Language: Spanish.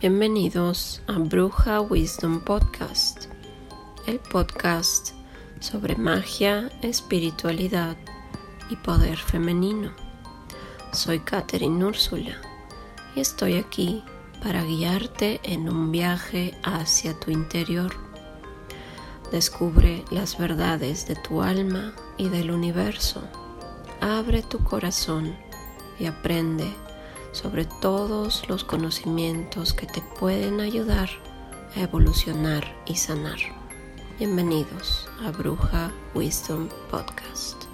Bienvenidos a Bruja Wisdom Podcast, el podcast sobre magia, espiritualidad y poder femenino. Soy Katherine Úrsula y estoy aquí para guiarte en un viaje hacia tu interior. Descubre las verdades de tu alma y del universo. Abre tu corazón y aprende sobre todos los conocimientos que te pueden ayudar a evolucionar y sanar. Bienvenidos a Bruja Wisdom Podcast.